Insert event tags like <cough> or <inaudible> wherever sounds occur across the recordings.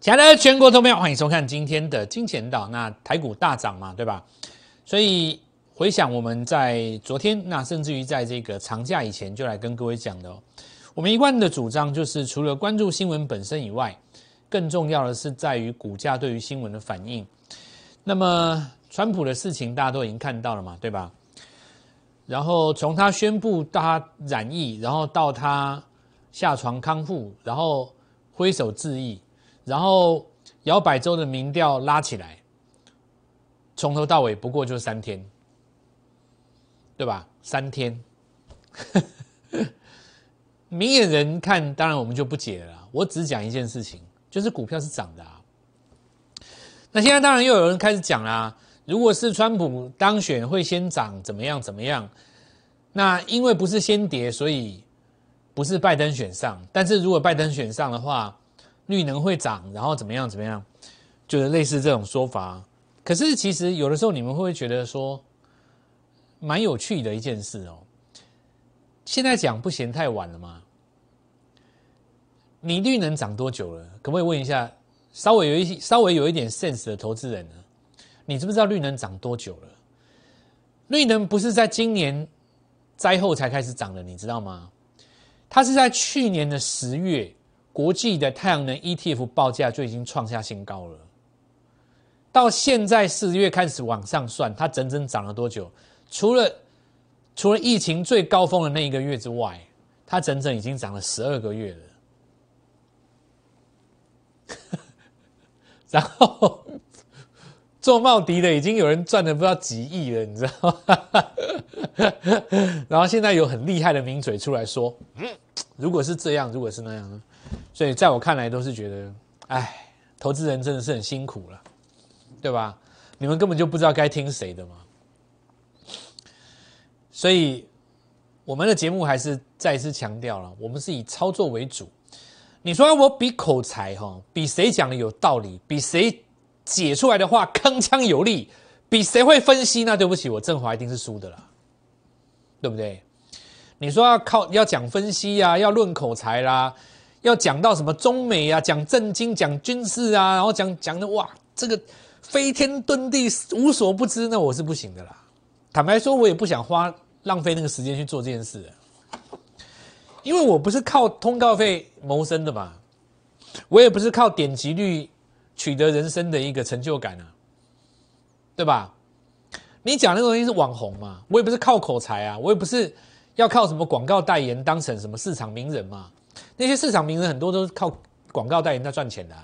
亲爱的全国投票，欢迎收看今天的金钱岛。那台股大涨嘛，对吧？所以回想我们在昨天，那甚至于在这个长假以前就来跟各位讲的哦。我们一贯的主张就是，除了关注新闻本身以外，更重要的是在于股价对于新闻的反应。那么，川普的事情大家都已经看到了嘛，对吧？然后从他宣布他染疫，然后到他下床康复，然后挥手致意，然后摇摆州的民调拉起来，从头到尾不过就三天，对吧？三天，<laughs> 明眼人看，当然我们就不解了。我只讲一件事情，就是股票是涨的啊。那现在当然又有人开始讲啦。如果是川普当选，会先涨怎么样？怎么样？那因为不是先跌，所以不是拜登选上。但是如果拜登选上的话，绿能会涨，然后怎么样？怎么样？就是类似这种说法。可是其实有的时候你们会不会觉得说，蛮有趣的一件事哦？现在讲不嫌太晚了吗？你绿能涨多久了？可不可以问一下，稍微有一稍微有一点 sense 的投资人呢？你知不知道绿能涨多久了？绿能不是在今年灾后才开始涨的，你知道吗？它是在去年的十月，国际的太阳能 ETF 报价就已经创下新高了。到现在四月开始往上算，它整整涨了多久？除了除了疫情最高峰的那一个月之外，它整整已经涨了十二个月了。<laughs> 然后。做茂迪的已经有人赚了不知道几亿了，你知道吗？<laughs> 然后现在有很厉害的名嘴出来说，嗯，如果是这样，如果是那样呢？所以在我看来都是觉得，哎，投资人真的是很辛苦了，对吧？你们根本就不知道该听谁的嘛。所以我们的节目还是再次强调了，我们是以操作为主。你说我比口才哈，比谁讲的有道理，比谁？解出来的话铿锵有力，比谁会分析？那对不起，我振华一定是输的了，对不对？你说要靠要讲分析呀，要论口才啦，要讲到什么中美啊，讲政经，讲军事啊，然后讲讲的哇，这个飞天遁地无所不知，那我是不行的啦。坦白说，我也不想花浪费那个时间去做这件事，因为我不是靠通告费谋生的嘛，我也不是靠点击率。取得人生的一个成就感啊，对吧？你讲那个东西是网红嘛？我也不是靠口才啊，我也不是要靠什么广告代言当成什么市场名人嘛。那些市场名人很多都是靠广告代言在赚钱的，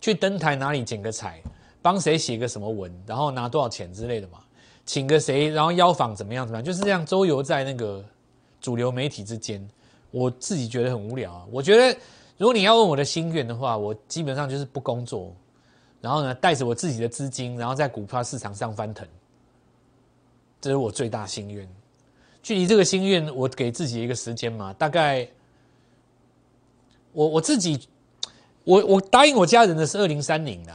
去登台哪里剪个彩，帮谁写个什么文，然后拿多少钱之类的嘛。请个谁，然后邀访怎么样怎么样，就是这样周游在那个主流媒体之间。我自己觉得很无聊啊，我觉得。如果你要问我的心愿的话，我基本上就是不工作，然后呢，带着我自己的资金，然后在股票市场上翻腾，这是我最大心愿。距离这个心愿，我给自己一个时间嘛，大概我我自己，我我答应我家人的是二零三零的，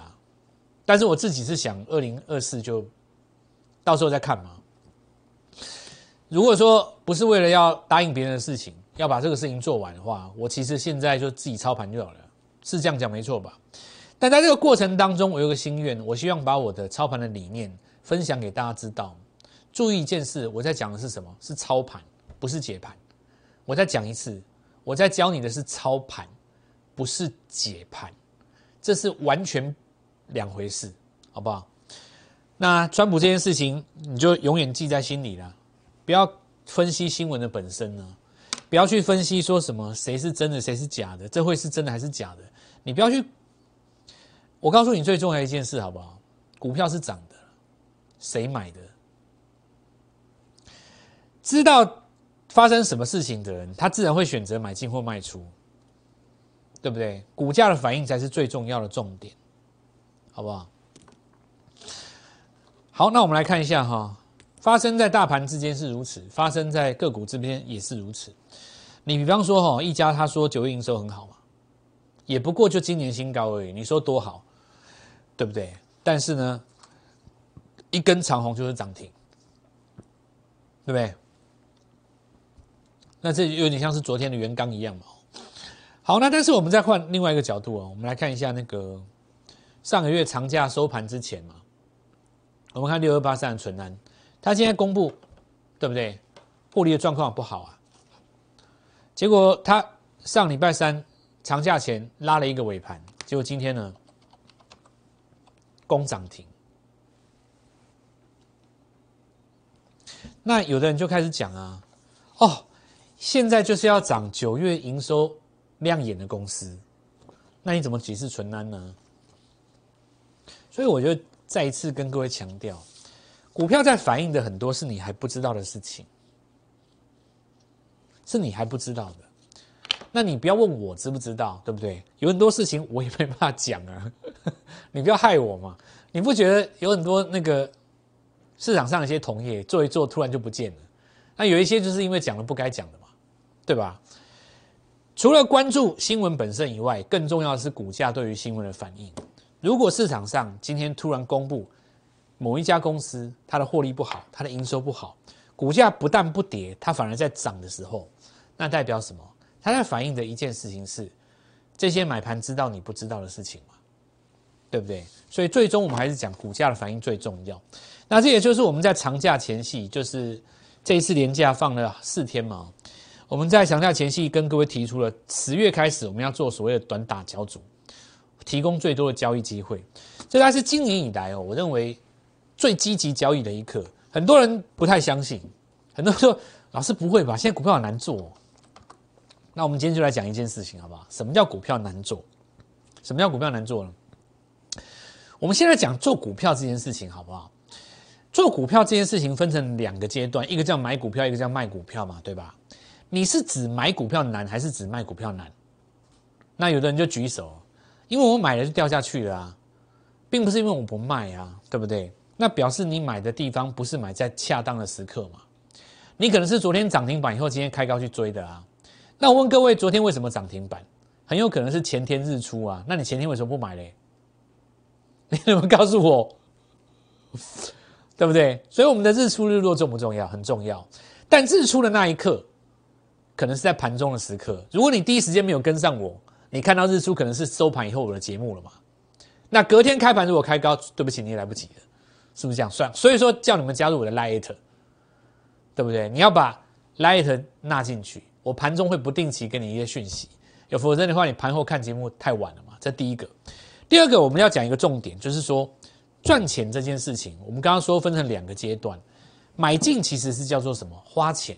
但是我自己是想二零二四就到时候再看嘛。如果说不是为了要答应别人的事情。要把这个事情做完的话，我其实现在就自己操盘就好了，是这样讲没错吧？但在这个过程当中，我有个心愿，我希望把我的操盘的理念分享给大家知道。注意一件事，我在讲的是什么？是操盘，不是解盘。我再讲一次，我在教你的是操盘，不是解盘，这是完全两回事，好不好？那川普这件事情，你就永远记在心里了，不要分析新闻的本身呢。不要去分析说什么谁是真的谁是假的，这会是真的还是假的？你不要去。我告诉你最重要一件事，好不好？股票是涨的，谁买的？知道发生什么事情的人，他自然会选择买进或卖出，对不对？股价的反应才是最重要的重点，好不好？好，那我们来看一下哈。发生在大盘之间是如此，发生在个股这边也是如此。你比方说哈，一家他说九月营收很好嘛，也不过就今年新高而已，你说多好，对不对？但是呢，一根长红就是涨停，对不对？那这有点像是昨天的元刚一样嘛。好，那但是我们再换另外一个角度哦，我们来看一下那个上个月长假收盘之前嘛，我们看六二八三的纯安，它现在公布对不对？获利的状况不好啊，结果它上礼拜三长假前拉了一个尾盘，结果今天呢，攻涨停。那有的人就开始讲啊，哦，现在就是要涨九月营收亮眼的公司，那你怎么解释纯安呢？所以我就再一次跟各位强调，股票在反映的很多是你还不知道的事情，是你还不知道的。那你不要问我知不知道，对不对？有很多事情我也没办法讲啊，<laughs> 你不要害我嘛。你不觉得有很多那个？市场上一些同业做一做，突然就不见了。那有一些就是因为讲了不该讲的，对吧？除了关注新闻本身以外，更重要的是股价对于新闻的反应。如果市场上今天突然公布某一家公司它的获利不好，它的营收不好，股价不但不跌，它反而在涨的时候，那代表什么？它在反映的一件事情是，这些买盘知道你不知道的事情嘛，对不对？所以最终我们还是讲股价的反应最重要。那这也就是我们在长假前夕，就是这一次连假放了四天嘛。我们在强调前夕跟各位提出了，十月开始我们要做所谓的短打交组，提供最多的交易机会。这才是今年以来哦，我认为最积极交易的一刻。很多人不太相信，很多人说老师不会吧？现在股票很难做。那我们今天就来讲一件事情，好不好？什么叫股票难做？什么叫股票难做呢？我们现在讲做股票这件事情，好不好？做股票这件事情分成两个阶段，一个叫买股票，一个叫卖股票嘛，对吧？你是指买股票难，还是指卖股票难？那有的人就举手，因为我买了就掉下去了啊，并不是因为我不卖啊，对不对？那表示你买的地方不是买在恰当的时刻嘛？你可能是昨天涨停板以后，今天开高去追的啊。那我问各位，昨天为什么涨停板？很有可能是前天日出啊。那你前天为什么不买嘞？你怎么告诉我？对不对？所以我们的日出日落重不重要？很重要。但日出的那一刻，可能是在盘中的时刻。如果你第一时间没有跟上我，你看到日出可能是收盘以后我的节目了嘛？那隔天开盘如果开高，对不起，你也来不及了，是不是这样算？所以说叫你们加入我的 Light，对不对？你要把 Light 纳进去，我盘中会不定期给你一些讯息。有否则的话，你盘后看节目太晚了嘛？这第一个。第二个，我们要讲一个重点，就是说。赚钱这件事情，我们刚刚说分成两个阶段，买进其实是叫做什么？花钱，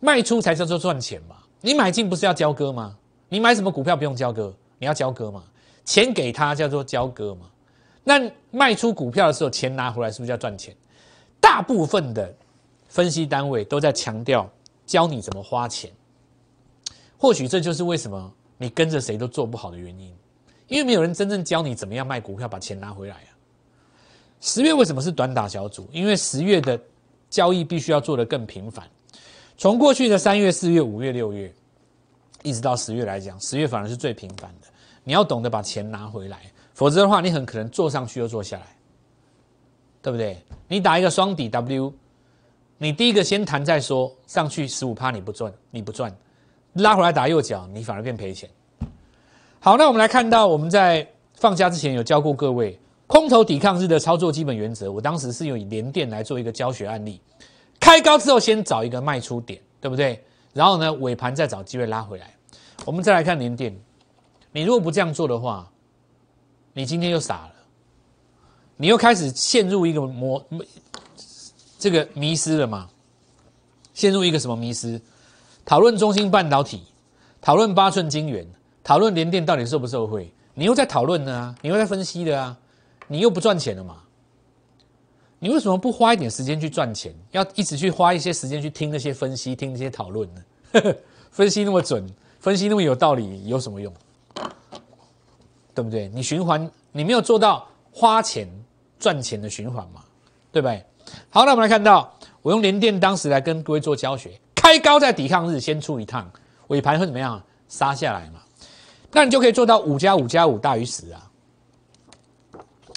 卖出才叫做赚钱嘛。你买进不是要交割吗？你买什么股票不用交割？你要交割嘛？钱给他叫做交割嘛。那卖出股票的时候，钱拿回来是不是叫赚钱？大部分的分析单位都在强调教你怎么花钱，或许这就是为什么你跟着谁都做不好的原因，因为没有人真正教你怎么样卖股票把钱拿回来啊。十月为什么是短打小组？因为十月的交易必须要做得更频繁。从过去的三月、四月、五月、六月，一直到十月来讲，十月反而是最频繁的。你要懂得把钱拿回来，否则的话，你很可能坐上去又坐下来，对不对？你打一个双底 W，你第一个先谈再说，上去十五趴你不赚，你不赚，拉回来打右脚，你反而变赔钱。好，那我们来看到我们在放假之前有教过各位。空头抵抗日的操作基本原则，我当时是用以连电来做一个教学案例。开高之后，先找一个卖出点，对不对？然后呢，尾盘再找机会拉回来。我们再来看连电，你如果不这样做的话，你今天又傻了，你又开始陷入一个魔这个迷失了嘛？陷入一个什么迷失？讨论中芯半导体，讨论八寸晶圆，讨论联电到底受不受惠？你又在讨论呢？你又在分析的啊？你又不赚钱了嘛？你为什么不花一点时间去赚钱？要一直去花一些时间去听那些分析、听那些讨论呢？<laughs> 分析那么准，分析那么有道理，有什么用？对不对？你循环，你没有做到花钱赚钱的循环嘛？对不对？好，那我们来看到，我用联电当时来跟各位做教学，开高在抵抗日先出一趟，尾盘会怎么样？杀下来嘛？那你就可以做到五加五加五大于十啊。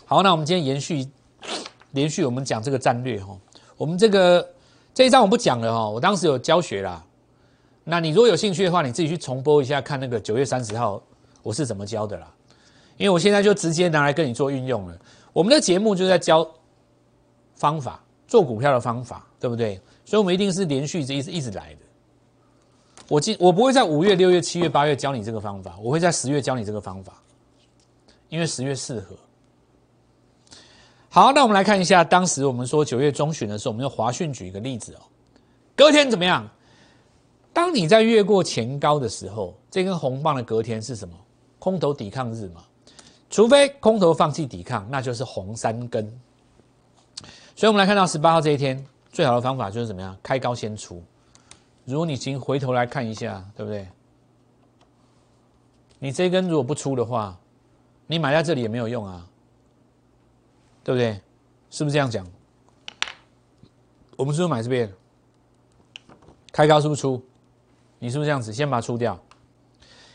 好，那我们今天延续连续我们讲这个战略哈，我们这个这一章我不讲了哈，我当时有教学啦，那你如果有兴趣的话，你自己去重播一下，看那个九月三十号我是怎么教的啦。因为我现在就直接拿来跟你做运用了。我们的节目就在教方法，做股票的方法，对不对？所以我们一定是连续这一直一直来的。我今我不会在五月、六月、七月、八月教你这个方法，我会在十月教你这个方法，因为十月适合。好，那我们来看一下，当时我们说九月中旬的时候，我们用华讯举一个例子哦。隔天怎么样？当你在越过前高的时候，这根红棒的隔天是什么？空头抵抗日嘛。除非空头放弃抵抗，那就是红三根。所以，我们来看到十八号这一天，最好的方法就是怎么样？开高先出。如果你请回头来看一下，对不对？你这根如果不出的话，你买在这里也没有用啊。对不对？是不是这样讲？我们是不是买这边？开高是不是出？你是不是这样子？先把它出掉。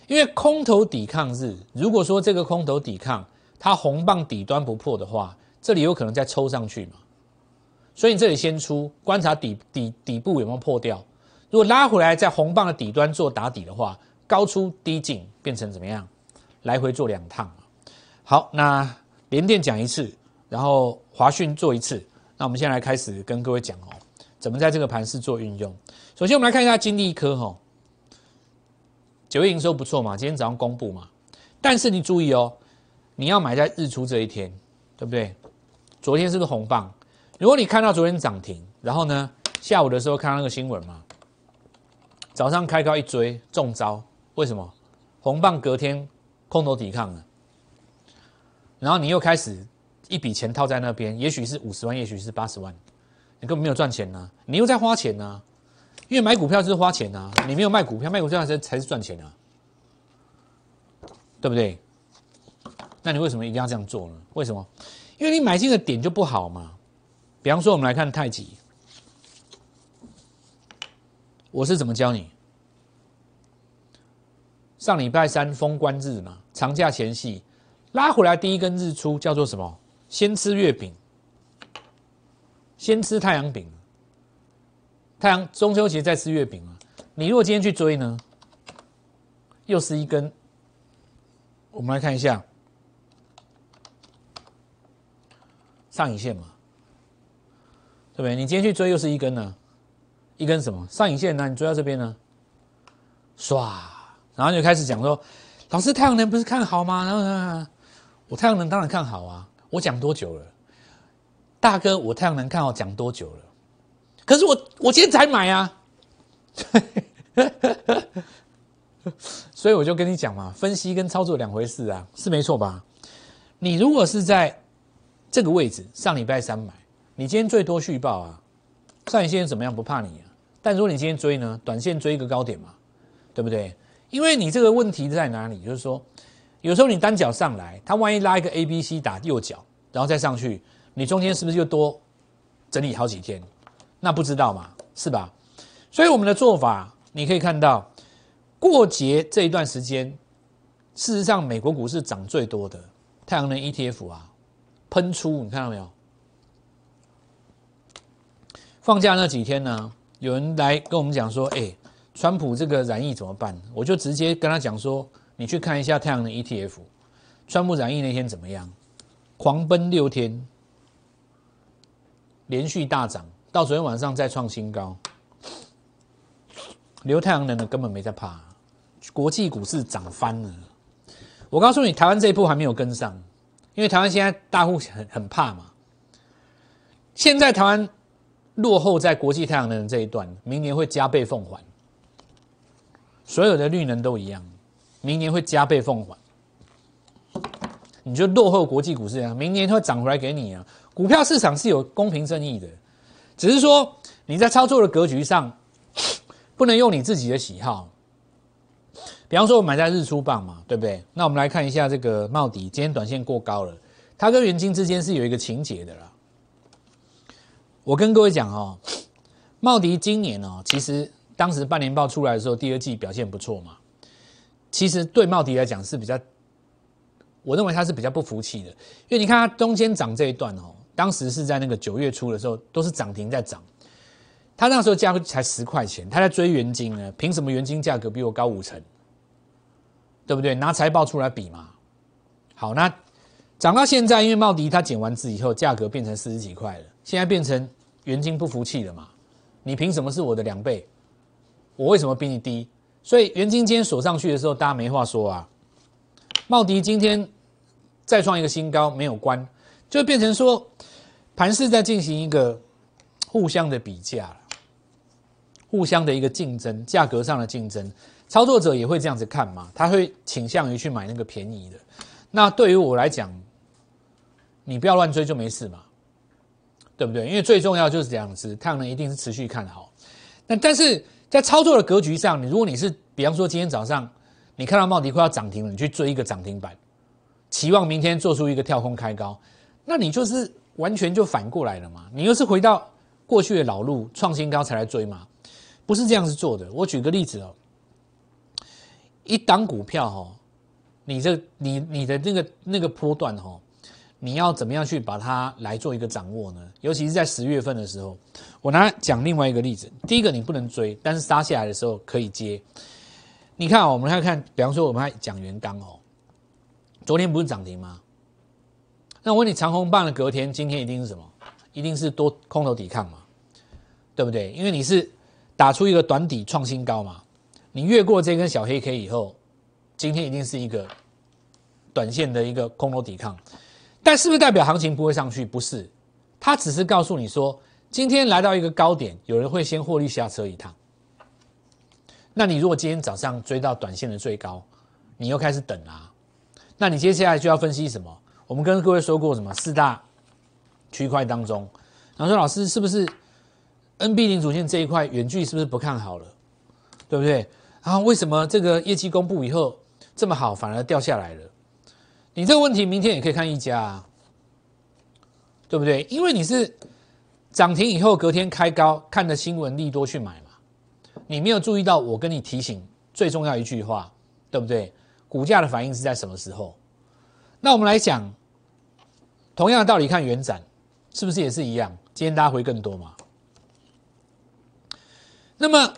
因为空头抵抗日，如果说这个空头抵抗它红棒底端不破的话，这里有可能再抽上去嘛。所以你这里先出，观察底底底部有没有破掉。如果拉回来在红棒的底端做打底的话，高出低进变成怎么样？来回做两趟。好，那连电讲一次。然后华讯做一次，那我们现在来开始跟各位讲哦，怎么在这个盘市做运用。首先我们来看一下金利科哈，九月营收不错嘛，今天早上公布嘛，但是你注意哦，你要买在日出这一天，对不对？昨天是个红棒？如果你看到昨天涨停，然后呢下午的时候看到那个新闻嘛，早上开高一追中招，为什么？红棒隔天空头抵抗了，然后你又开始。一笔钱套在那边，也许是五十万，也许是八十万，你根本没有赚钱呢，你又在花钱呢，因为买股票就是花钱呐，你没有卖股票，卖股票才才是赚钱啊，对不对？那你为什么一定要这样做呢？为什么？因为你买进的点就不好嘛。比方说，我们来看太极，我是怎么教你？上礼拜三封关日嘛，长假前夕拉回来第一根日出叫做什么？先吃月饼，先吃太阳饼。太阳中秋节再吃月饼啊！你如果今天去追呢，又是一根。我们来看一下上影线嘛，对不对？你今天去追又是一根呢，一根什么上影线呢？你追到这边呢，唰，然后就开始讲说，老师太阳能不是看好吗？然后我太阳能当然看好啊。我讲多久了，大哥？我太阳能看好讲多久了？可是我我今天才买啊，<laughs> 所以我就跟你讲嘛，分析跟操作两回事啊，是没错吧？你如果是在这个位置上礼拜三买，你今天最多续报啊，上影线怎么样？不怕你啊。但如果你今天追呢，短线追一个高点嘛，对不对？因为你这个问题在哪里？就是说。有时候你单脚上来，它万一拉一个 A、B、C 打右脚，然后再上去，你中间是不是又多整理好几天？那不知道嘛，是吧？所以我们的做法，你可以看到，过节这一段时间，事实上美国股市涨最多的太阳能 ETF 啊，喷出，你看到没有？放假那几天呢，有人来跟我们讲说，哎，川普这个染疫怎么办？我就直接跟他讲说。你去看一下太阳能 ETF，川普染疫那天怎么样？狂奔六天，连续大涨，到昨天晚上再创新高。留太阳能的根本没在怕，国际股市涨翻了。我告诉你，台湾这一波还没有跟上，因为台湾现在大户很很怕嘛。现在台湾落后在国际太阳能这一段，明年会加倍奉还。所有的绿能都一样。明年会加倍奉还，你就落后国际股市啊！明年会涨回来给你啊！股票市场是有公平正义的，只是说你在操作的格局上 <sniffs> 不能用你自己的喜好。比方说，我买在日出棒嘛，对不对？那我们来看一下这个茂迪，今天短线过高了，它跟元金之间是有一个情节的啦。我跟各位讲哦，茂迪今年哦，其实当时半年报出来的时候，第二季表现不错嘛。其实对茂迪来讲是比较，我认为他是比较不服气的，因为你看它中间涨这一段哦，当时是在那个九月初的时候都是涨停在涨，他那时候价格才十块钱，他在追元金呢，凭什么元金价格比我高五成？对不对？拿财报出来比嘛。好，那涨到现在，因为茂迪它减完资以后，价格变成四十几块了，现在变成元金不服气了嘛？你凭什么是我的两倍？我为什么比你低？所以元金今天锁上去的时候，大家没话说啊。茂迪今天再创一个新高，没有关，就变成说盘市在进行一个互相的比价，互相的一个竞争，价格上的竞争。操作者也会这样子看嘛？他会倾向于去买那个便宜的。那对于我来讲，你不要乱追就没事嘛，对不对？因为最重要就是这样子，太阳能一定是持续看好。那但是在操作的格局上，你如果你是比方说今天早上你看到茂迪快要涨停了，你去追一个涨停板，期望明天做出一个跳空开高，那你就是完全就反过来了嘛？你又是回到过去的老路，创新高才来追嘛？不是这样子做的。我举个例子哦。一档股票哈，你这你你的那个那个波段哈，你要怎么样去把它来做一个掌握呢？尤其是在十月份的时候，我拿讲另外一个例子。第一个你不能追，但是杀下来的时候可以接。你看，我们来看，比方说我们还讲元刚哦，昨天不是涨停吗？那我问你，长虹棒的隔天，今天一定是什么？一定是多空头抵抗嘛？对不对？因为你是打出一个短底创新高嘛。你越过这根小黑 K 以后，今天一定是一个短线的一个空头抵抗，但是不是代表行情不会上去？不是，它只是告诉你说，今天来到一个高点，有人会先获利下车一趟。那你如果今天早上追到短线的最高，你又开始等啊？那你接下来就要分析什么？我们跟各位说过什么四大区块当中，然后说老师是不是 NB 零主线这一块远距是不是不看好了？对不对？然后，为什么这个业绩公布以后这么好，反而掉下来了？你这个问题明天也可以看一家，啊，对不对？因为你是涨停以后隔天开高，看的新闻利多去买嘛，你没有注意到我跟你提醒最重要一句话，对不对？股价的反应是在什么时候？那我们来讲，同样的道理看元展，是不是也是一样？今天大家回更多嘛？那么。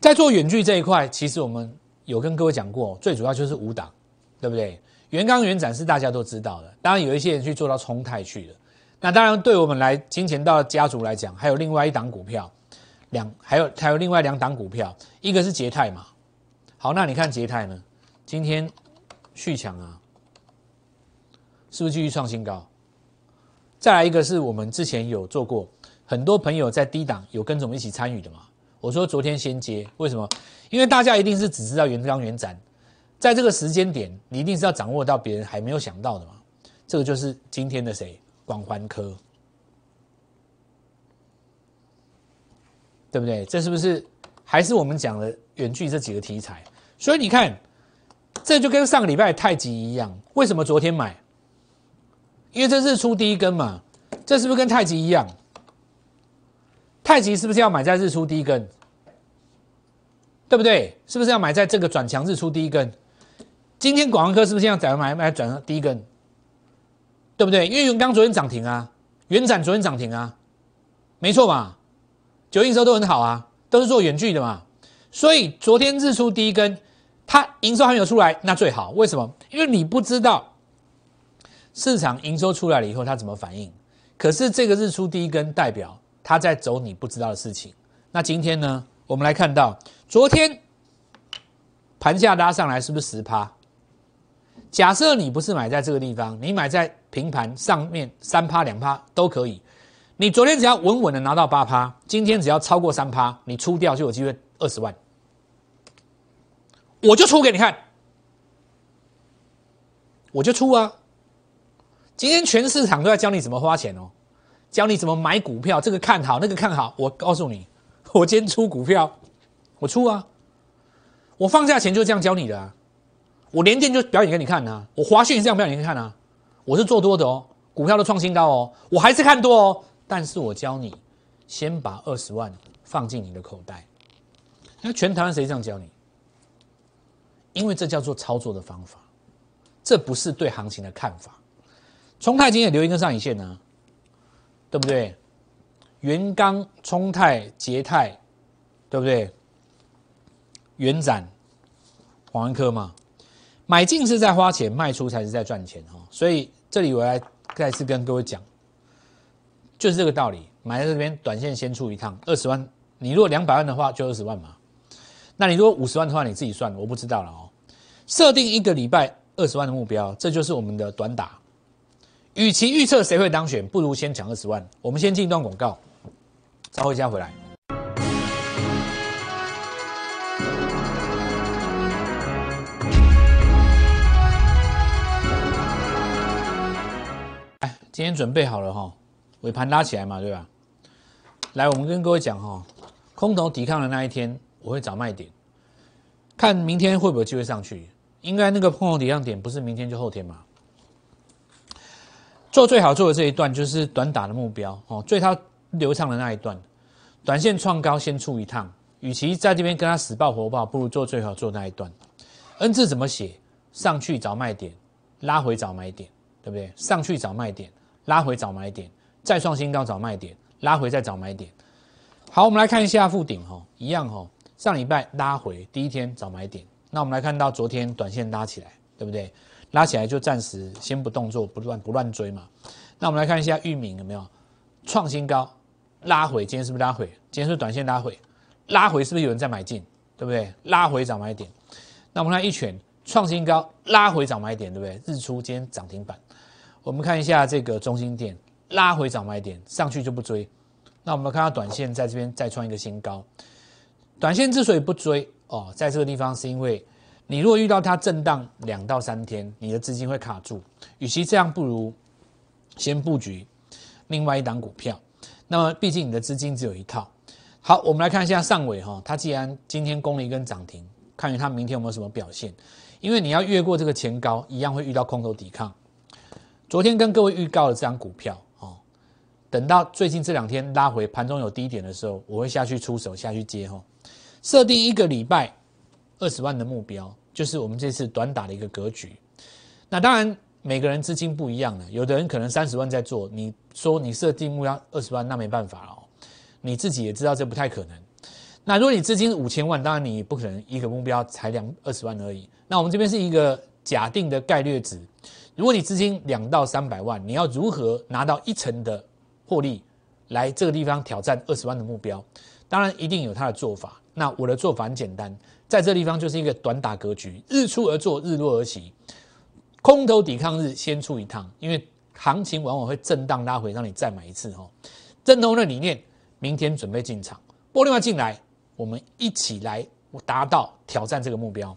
在做远距这一块，其实我们有跟各位讲过，最主要就是五档，对不对？元刚、元展是大家都知道的。当然有一些人去做到冲泰去了。那当然对我们来金钱道家族来讲，还有另外一档股票，两还有还有另外两档股票，一个是捷泰嘛。好，那你看捷泰呢？今天续强啊，是不是继续创新高？再来一个是我们之前有做过，很多朋友在低档有跟着我们一起参与的嘛。我说昨天先接，为什么？因为大家一定是只知道元刚元展，在这个时间点，你一定是要掌握到别人还没有想到的嘛。这个就是今天的谁？广环科，对不对？这是不是还是我们讲的远距这几个题材？所以你看，这就跟上个礼拜太极一样。为什么昨天买？因为这是出第一根嘛。这是不是跟太极一样？太极是不是要买在日出第一根？对不对？是不是要买在这个转强日出第一根？今天广安科是不是要再买买转第一根？对不对？因为元刚昨天涨停啊，元展昨天涨停啊，没错吧？九营收都很好啊，都是做远距的嘛。所以昨天日出第一根，它营收还没有出来，那最好。为什么？因为你不知道市场营收出来了以后它怎么反应。可是这个日出第一根代表。它在走你不知道的事情。那今天呢？我们来看到，昨天盘价拉上来是不是十趴？假设你不是买在这个地方，你买在平盘上面三趴两趴都可以。你昨天只要稳稳的拿到八趴，今天只要超过三趴，你出掉就有机会二十万。我就出给你看，我就出啊！今天全市场都在教你怎么花钱哦。教你怎么买股票，这个看好，那个看好。我告诉你，我今天出股票，我出啊。我放下钱就这样教你的啊。我连电就表演给你看啊。我华讯也这样表演给你看啊。我是做多的哦，股票都创新高哦，我还是看多哦。但是我教你，先把二十万放进你的口袋。那全台湾谁这样教你？因为这叫做操作的方法，这不是对行情的看法。冲泰今天留一根上影线呢。对不对？元刚、冲泰、捷泰，对不对？元展、华安科嘛，买进是在花钱，卖出才是在赚钱哈。所以这里我来再次跟各位讲，就是这个道理。买在这边，短线先出一趟，二十万。你如果两百万的话，就二十万嘛。那你如果五十万的话，你自己算，我不知道了哦。设定一个礼拜二十万的目标，这就是我们的短打。与其预测谁会当选，不如先抢二十万。我们先进一段广告，稍后一下回来。今天准备好了哈，尾盘拉起来嘛，对吧？来，我们跟各位讲哈，空头抵抗的那一天，我会找卖点，看明天会不会机会上去。应该那个空头抵抗点不是明天就后天嘛？做最好做的这一段就是短打的目标哦，最它流畅的那一段，短线创高先出一趟，与其在这边跟他死抱活抱，不如做最好做那一段。N 字怎么写？上去找卖点，拉回找买点，对不对？上去找卖点，拉回找买点，再创新高找卖点。拉回再找买点，好，我们来看一下附顶哈，一样哈，上礼拜拉回第一天找买点，那我们来看到昨天短线拉起来，对不对？拉起来就暂时先不动作，不乱不乱追嘛。那我们来看一下域名有没有创新高，拉回，今天是不是拉回？今天是是短线拉回，拉回是不是有人在买进？对不对？拉回找买点，那我们看一拳创新高，拉回找买点，对不对？日出今天涨停板，我们看一下这个中心点。拉回涨买点，上去就不追。那我们看到短线在这边再创一个新高。短线之所以不追哦，在这个地方是因为你如果遇到它震荡两到三天，你的资金会卡住。与其这样，不如先布局另外一档股票。那么毕竟你的资金只有一套。好，我们来看一下上尾哈，它既然今天攻了一根涨停，看它明天有没有什么表现。因为你要越过这个前高，一样会遇到空头抵抗。昨天跟各位预告了这张股票哦。等到最近这两天拉回盘中有低点的时候，我会下去出手下去接哈。设定一个礼拜二十万的目标，就是我们这次短打的一个格局。那当然每个人资金不一样了，有的人可能三十万在做，你说你设定目标二十万，那没办法哦。你自己也知道这不太可能。那如果你资金五千万，当然你不可能一个目标才两二十万而已。那我们这边是一个假定的概率值。如果你资金两到三百万，你要如何拿到一成的？获利来这个地方挑战二十万的目标，当然一定有他的做法。那我的做法很简单，在这地方就是一个短打格局，日出而作，日落而息，空头抵抗日先出一趟，因为行情往往会震荡拉回，让你再买一次哦。正统的理念，明天准备进场，玻璃化进来，我们一起来达到挑战这个目标。